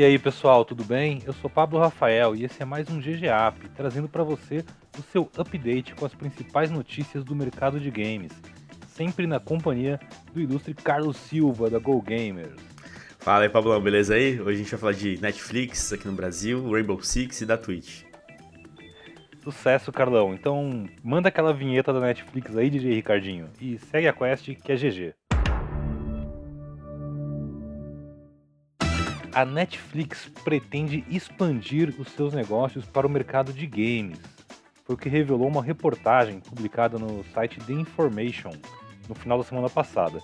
E aí pessoal, tudo bem? Eu sou Pablo Rafael e esse é mais um GGAP, trazendo para você o seu update com as principais notícias do mercado de games, sempre na companhia do ilustre Carlos Silva da Go Gamers. Fala aí Pablo, beleza aí? Hoje a gente vai falar de Netflix aqui no Brasil, Rainbow Six e da Twitch. Sucesso, Carlão. Então, manda aquela vinheta da Netflix aí, DJ Ricardinho, e segue a quest que é GG. A Netflix pretende expandir os seus negócios para o mercado de games. Foi o que revelou uma reportagem publicada no site The Information no final da semana passada.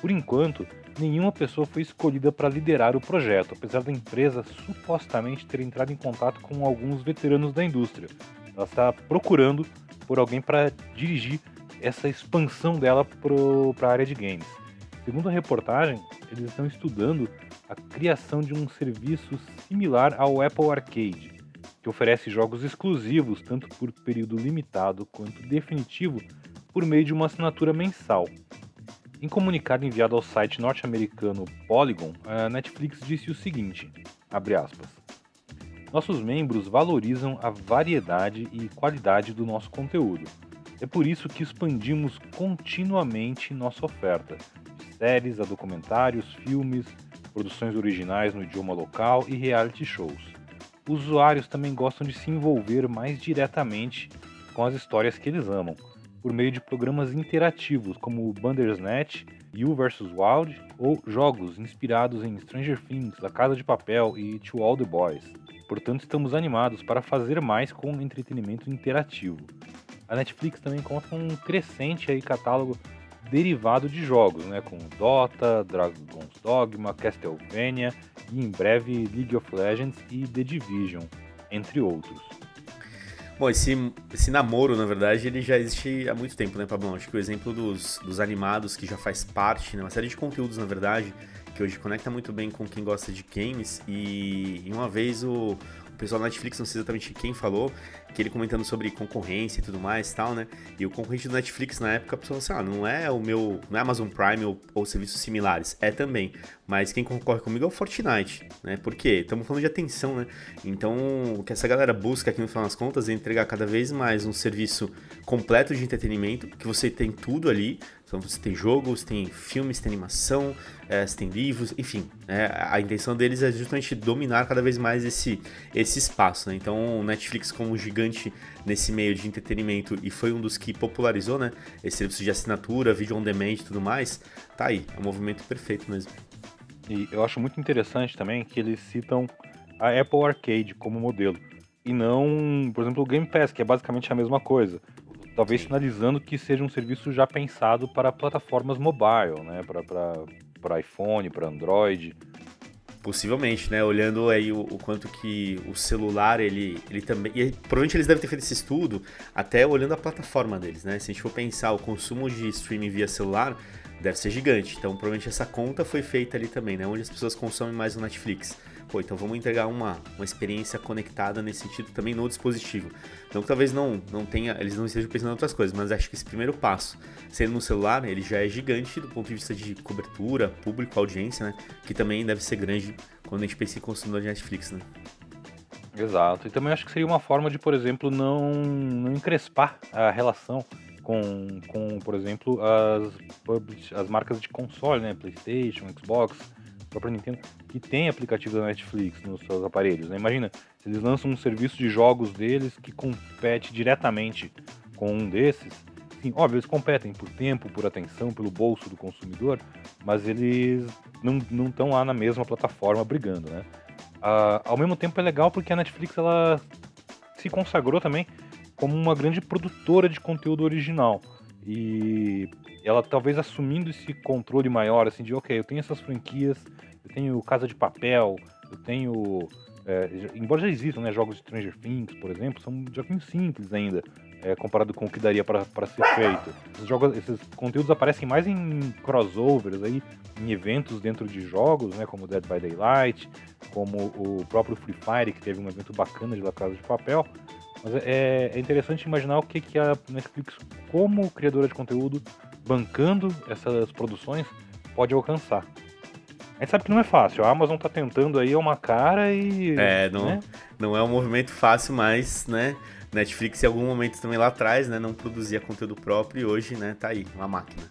Por enquanto, nenhuma pessoa foi escolhida para liderar o projeto, apesar da empresa supostamente ter entrado em contato com alguns veteranos da indústria. Ela está procurando por alguém para dirigir essa expansão dela para a área de games. Segundo a reportagem, eles estão estudando a criação de um serviço similar ao Apple Arcade, que oferece jogos exclusivos tanto por período limitado quanto definitivo por meio de uma assinatura mensal. Em comunicado enviado ao site norte-americano Polygon, a Netflix disse o seguinte: aspas, Nossos membros valorizam a variedade e qualidade do nosso conteúdo. É por isso que expandimos continuamente nossa oferta, de séries a documentários, filmes, produções originais no idioma local e reality shows. Os usuários também gostam de se envolver mais diretamente com as histórias que eles amam, por meio de programas interativos como o Bandersnatch, You vs Wild ou jogos inspirados em Stranger Things, La Casa de Papel e To All the Boys. Portanto, estamos animados para fazer mais com entretenimento interativo. A Netflix também conta com um crescente aí catálogo derivado de jogos, né, com Dota, Dragon's Dogma, Castlevania e em breve League of Legends e The Division, entre outros. Bom, esse, esse namoro, na verdade, ele já existe há muito tempo, né, Pablo? Acho que o exemplo dos, dos animados, que já faz parte, né, uma série de conteúdos, na verdade, que hoje conecta muito bem com quem gosta de games. E, e uma vez o, o pessoal da Netflix, não sei exatamente quem falou, que ele comentando sobre concorrência e tudo mais e tal, né? E o concorrente do Netflix na época falou assim: ah, não é o meu. Não é Amazon Prime ou, ou serviços similares. É também. Mas quem concorre comigo é o Fortnite, né? Por quê? Estamos falando de atenção, né? Então, o que essa galera busca aqui no final das contas é entregar cada vez mais um serviço completo de entretenimento, que você tem tudo ali, então você tem jogos, tem filmes, tem animação, é, você tem livros, enfim. É, a intenção deles é justamente dominar cada vez mais esse, esse espaço. Né? Então o Netflix como gigante nesse meio de entretenimento e foi um dos que popularizou né, esse serviço de assinatura, vídeo on demand e tudo mais, tá aí, é um movimento perfeito mesmo. E eu acho muito interessante também que eles citam a Apple Arcade como modelo. E não, por exemplo, o Game Pass, que é basicamente a mesma coisa talvez sinalizando que seja um serviço já pensado para plataformas mobile, né? Para iPhone, para Android. Possivelmente, né? Olhando aí o, o, quanto que o celular, ele, ele também. E provavelmente eles devem ter feito esse estudo até olhando a plataforma deles, né? Se a gente for pensar o consumo de streaming via celular, deve ser gigante. Então, provavelmente essa conta foi feita ali também, né? Onde as pessoas consomem mais o Netflix pô, então vamos entregar uma, uma experiência conectada nesse sentido também no dispositivo. Então talvez não, não tenha, eles não estejam pensando em outras coisas, mas acho que esse primeiro passo, sendo no celular, ele já é gigante do ponto de vista de cobertura, público, audiência, né? Que também deve ser grande quando a gente pensa em consumidor de Netflix, né? Exato. E também acho que seria uma forma de, por exemplo, não, não encrespar a relação com, com por exemplo, as, as marcas de console, né? PlayStation, Xbox, própria Nintendo, que tem aplicativo da Netflix nos seus aparelhos. Né? Imagina, se eles lançam um serviço de jogos deles que compete diretamente com um desses, sim, óbvio, eles competem por tempo, por atenção, pelo bolso do consumidor, mas eles não estão lá na mesma plataforma brigando, né? Ah, ao mesmo tempo é legal porque a Netflix ela se consagrou também como uma grande produtora de conteúdo original. E ela talvez assumindo esse controle maior, assim, de ok, eu tenho essas franquias, eu tenho Casa de Papel, eu tenho. É, embora já existam né, jogos de Stranger Things, por exemplo, são joguinhos simples ainda, é, comparado com o que daria para ser feito. Esses, jogos, esses conteúdos aparecem mais em crossovers, aí, em eventos dentro de jogos, né, como Dead by Daylight, como o próprio Free Fire, que teve um evento bacana de La Casa de Papel. Mas é, é interessante imaginar o que, que a Netflix, como criadora de conteúdo, bancando essas produções, pode alcançar. A gente sabe que não é fácil. A Amazon tá tentando aí uma cara e. É, não, né? não é um movimento fácil, mas, né? Netflix em algum momento também lá atrás, né? Não produzia conteúdo próprio e hoje, né, tá aí, uma máquina.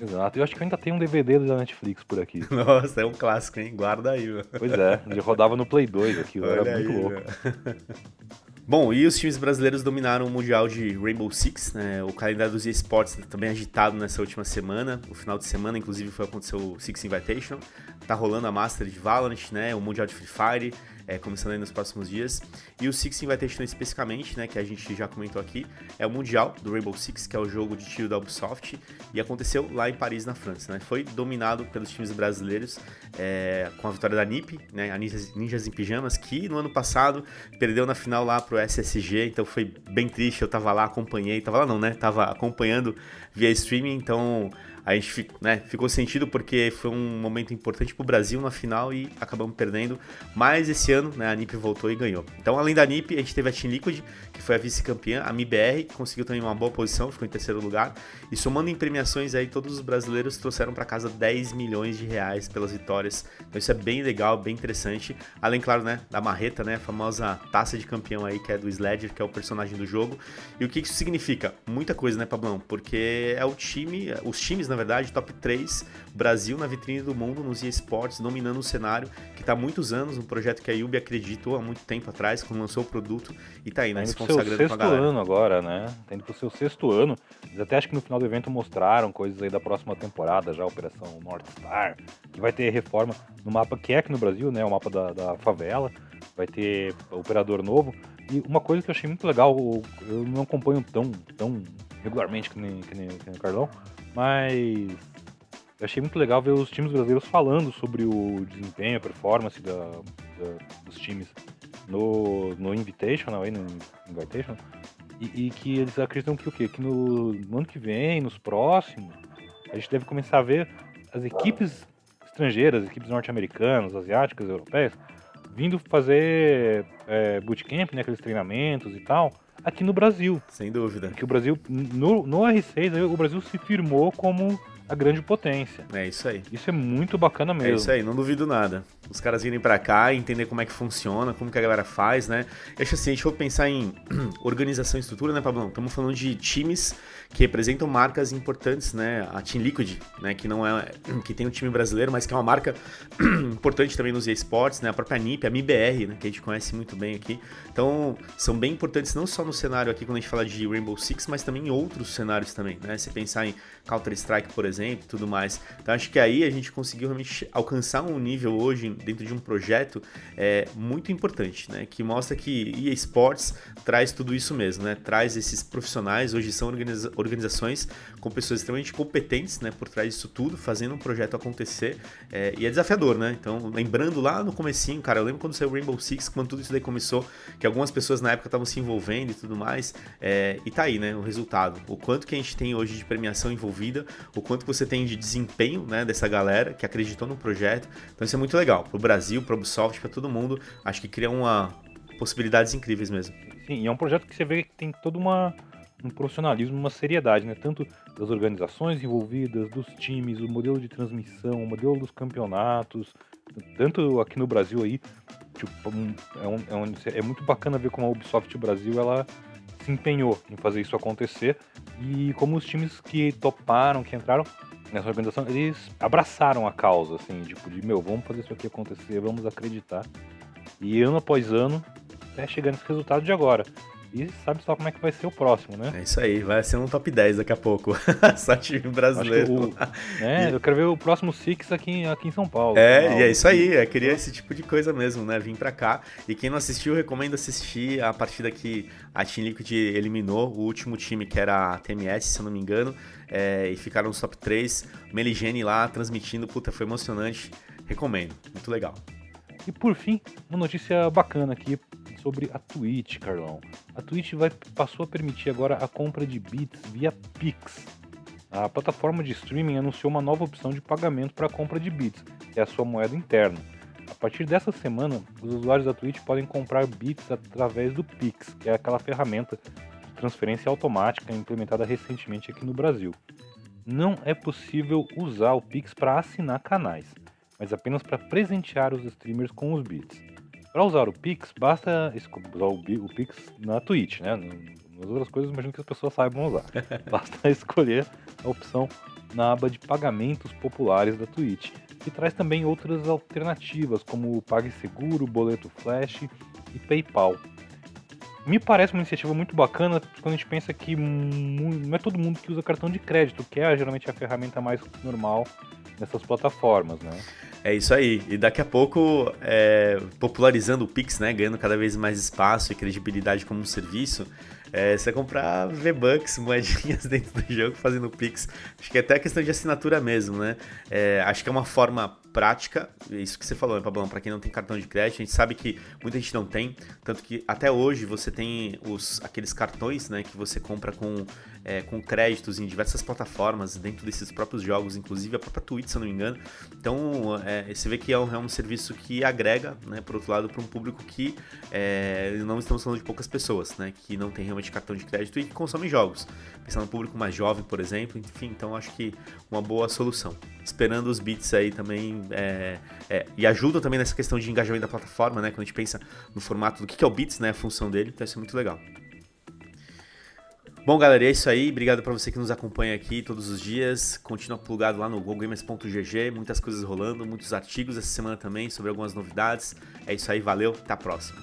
Exato. Eu acho que ainda tem um DVD da Netflix por aqui. Nossa, é um clássico, hein? Guarda aí, meu. Pois é, ele rodava no Play 2 aqui, era Olha muito aí, louco. Bom, e os times brasileiros dominaram o Mundial de Rainbow Six, né? O calendário dos esportes também agitado nessa última semana. O final de semana, inclusive, foi acontecer o Six Invitational. Tá rolando a Master de Valorant, né? O Mundial de Free Fire, é, começando aí nos próximos dias. E o Six Invitational especificamente, né? Que a gente já comentou aqui, é o Mundial do Rainbow Six, que é o jogo de tiro da Ubisoft. E aconteceu lá em Paris, na França, né? Foi dominado pelos times brasileiros é, com a vitória da NiP, né? A Ninjas, Ninjas em Pijamas, que no ano passado perdeu na final lá pro SSG, então foi bem triste. Eu tava lá, acompanhei, tava lá não, né? Tava acompanhando via streaming, então a gente né, ficou sentido porque foi um momento importante pro Brasil na final e acabamos perdendo. Mas esse ano, né, a NiP voltou e ganhou. Então, além da NiP, a gente teve a Team Liquid, que foi a vice-campeã, a MIBR, que conseguiu também uma boa posição, ficou em terceiro lugar. E somando em premiações aí, todos os brasileiros trouxeram para casa 10 milhões de reais pelas vitórias. Então isso é bem legal, bem interessante. Além, claro, né, da marreta, né, a famosa taça de campeão aí, que é do Sledger, que é o personagem do jogo. E o que isso significa? Muita coisa, né, Pablão? Porque é o time, os times, na verdade, top 3, Brasil na vitrine do mundo nos eSports, dominando o cenário, que tá há muitos anos, um projeto que a Yubi acreditou há muito tempo atrás, quando lançou o produto, e tá aí, Tá né, indo se consagrando com a sexto galera. ano agora, né? Tá indo pro seu sexto ano. Eles até acho que no final do evento mostraram coisas aí da próxima temporada, já, Operação North Star, que vai ter reforma no mapa que é aqui no Brasil, né? O mapa da, da favela. Vai ter operador novo. E uma coisa que eu achei muito legal, eu não acompanho tão, tão regularmente que nem, que nem, que nem o Carlão, mas eu achei muito legal ver os times brasileiros falando sobre o desempenho, a performance da, da- dos times no, no Invitational, aí, no Invitational, e, e que eles acreditam que o quê? Que no, no ano que vem, nos próximos, a gente deve começar a ver as equipes estrangeiras, equipes norte-americanas, asiáticas, europeias, vindo fazer é, bootcamp, né, aqueles treinamentos e tal, aqui no Brasil. Sem dúvida. Que o Brasil, no, no R6, aí, o Brasil se firmou como a grande potência. É isso aí. Isso é muito bacana mesmo. É isso aí, não duvido nada. Os caras virem pra cá, entender como é que funciona, como que a galera faz, né? Acho assim, a gente for pensar em organização e estrutura, né, Pablão? Estamos falando de times que representam marcas importantes, né? A Team Liquid, né, que não é que tem um time brasileiro, mas que é uma marca importante também nos esportes, né? A própria NiP, a MIBR, né, que a gente conhece muito bem aqui. Então, são bem importantes não só no cenário aqui quando a gente fala de Rainbow Six, mas também em outros cenários também, né? Se pensar em Counter-Strike, por exemplo, tudo mais. Então, acho que aí a gente conseguiu realmente alcançar um nível hoje dentro de um projeto é, muito importante, né? Que mostra que EA Sports traz tudo isso mesmo, né? Traz esses profissionais, hoje são organiza- organizações com pessoas extremamente competentes, né? Por trás disso tudo, fazendo um projeto acontecer. é, e é desafiador, né? Então, lembrando lá no comecinho, cara, eu lembro quando saiu Rainbow Six, quando tudo isso daí começou, que algumas pessoas na época estavam se envolvendo e tudo mais. é, e tá aí, né? O resultado. O quanto que a gente tem hoje de premiação envolvida, o quanto que você tem de desempenho, né? Dessa galera que acreditou no projeto. Então isso é muito legal. Pro Brasil, pro Ubisoft, pra todo mundo. Acho que cria uma possibilidades incríveis mesmo. Sim, e é um projeto que você vê que tem todo uma, um profissionalismo, uma seriedade, né? Tanto das organizações envolvidas, dos times, o modelo de transmissão, o modelo dos campeonatos, tanto aqui no Brasil aí, tipo, é, um- é um- é muito bacana ver como a Ubisoft Brasil ela se empenhou em fazer isso acontecer e como os times que toparam, que entraram nessa organização, eles abraçaram a causa, assim, tipo, de meu, vamos fazer isso aqui acontecer, vamos acreditar. E ano após ano, até chegar nesse resultado de agora. E sabe só como é que vai ser o próximo, né? É isso aí, vai ser um top 10 daqui a pouco. Só time brasileiro. o, né, eu quero ver o próximo Six aqui, aqui em São Paulo. É, e é isso aí, eu queria esse tipo de coisa mesmo, né? Vim pra cá. E quem não assistiu, recomendo assistir a partida que a Team Liquid eliminou, o último time que era a TMS, se eu não me engano, é, e ficaram nos top 3. Meligene lá transmitindo, puta, foi emocionante. Recomendo, muito legal. E por fim, uma notícia bacana aqui sobre a Twitch, Carlão. A Twitch vai, passou a permitir agora a compra de bits via Pix. A plataforma de streaming anunciou uma nova opção de pagamento para a compra de bits, que é a sua moeda interna. A partir dessa semana, os usuários da Twitch podem comprar bits através do Pix, que é aquela ferramenta de transferência automática implementada recentemente aqui no Brasil. Não é possível usar o Pix para assinar canais. mas apenas para presentear os streamers com os bits. Para usar o Pix, basta usar o Pix na Twitch, né? Nas outras coisas, imagino que as pessoas saibam usar. Basta escolher a opção na aba de pagamentos populares da Twitch, que traz também outras alternativas, como o PagSeguro, Boleto Flash e PayPal. Me parece uma iniciativa muito bacana quando a gente pensa que não é todo mundo que usa cartão de crédito, que é geralmente a ferramenta mais normal nessas plataformas, né? É isso aí. E daqui a pouco, é, popularizando o Pix, né, ganhando cada vez mais espaço e credibilidade como um serviço, é, você comprar V-Bucks, moedinhas dentro do jogo, fazendo Pix. Acho que é até questão de assinatura mesmo, né? É, acho que é uma forma prática, isso que você falou, né, Pablão? Para quem não tem cartão de crédito, a gente sabe que muita gente não tem, tanto que até hoje você tem os, aqueles cartões né, que você compra com, é, com créditos em diversas plataformas, dentro desses próprios jogos, inclusive a própria Twitch, se eu não me engano. Então, é, você vê que é um, é um serviço que agrega, né, por outro lado, para um público que é, não estamos falando de poucas pessoas, né, que não tem realmente cartão de crédito e que jogos. Pensando no público mais jovem, por exemplo, enfim, então acho que uma boa solução. Esperando os bits aí também é, é, e ajuda também nessa questão de engajamento da plataforma, né? Quando a gente pensa no formato do que é o Bits, né? A função dele, então isso é muito legal. Bom, galera, é isso aí. Obrigado para você que nos acompanha aqui todos os dias. Continua plugado lá no gogamers.gg, muitas coisas rolando, muitos artigos essa semana também sobre algumas novidades. É isso aí, valeu, até a próxima.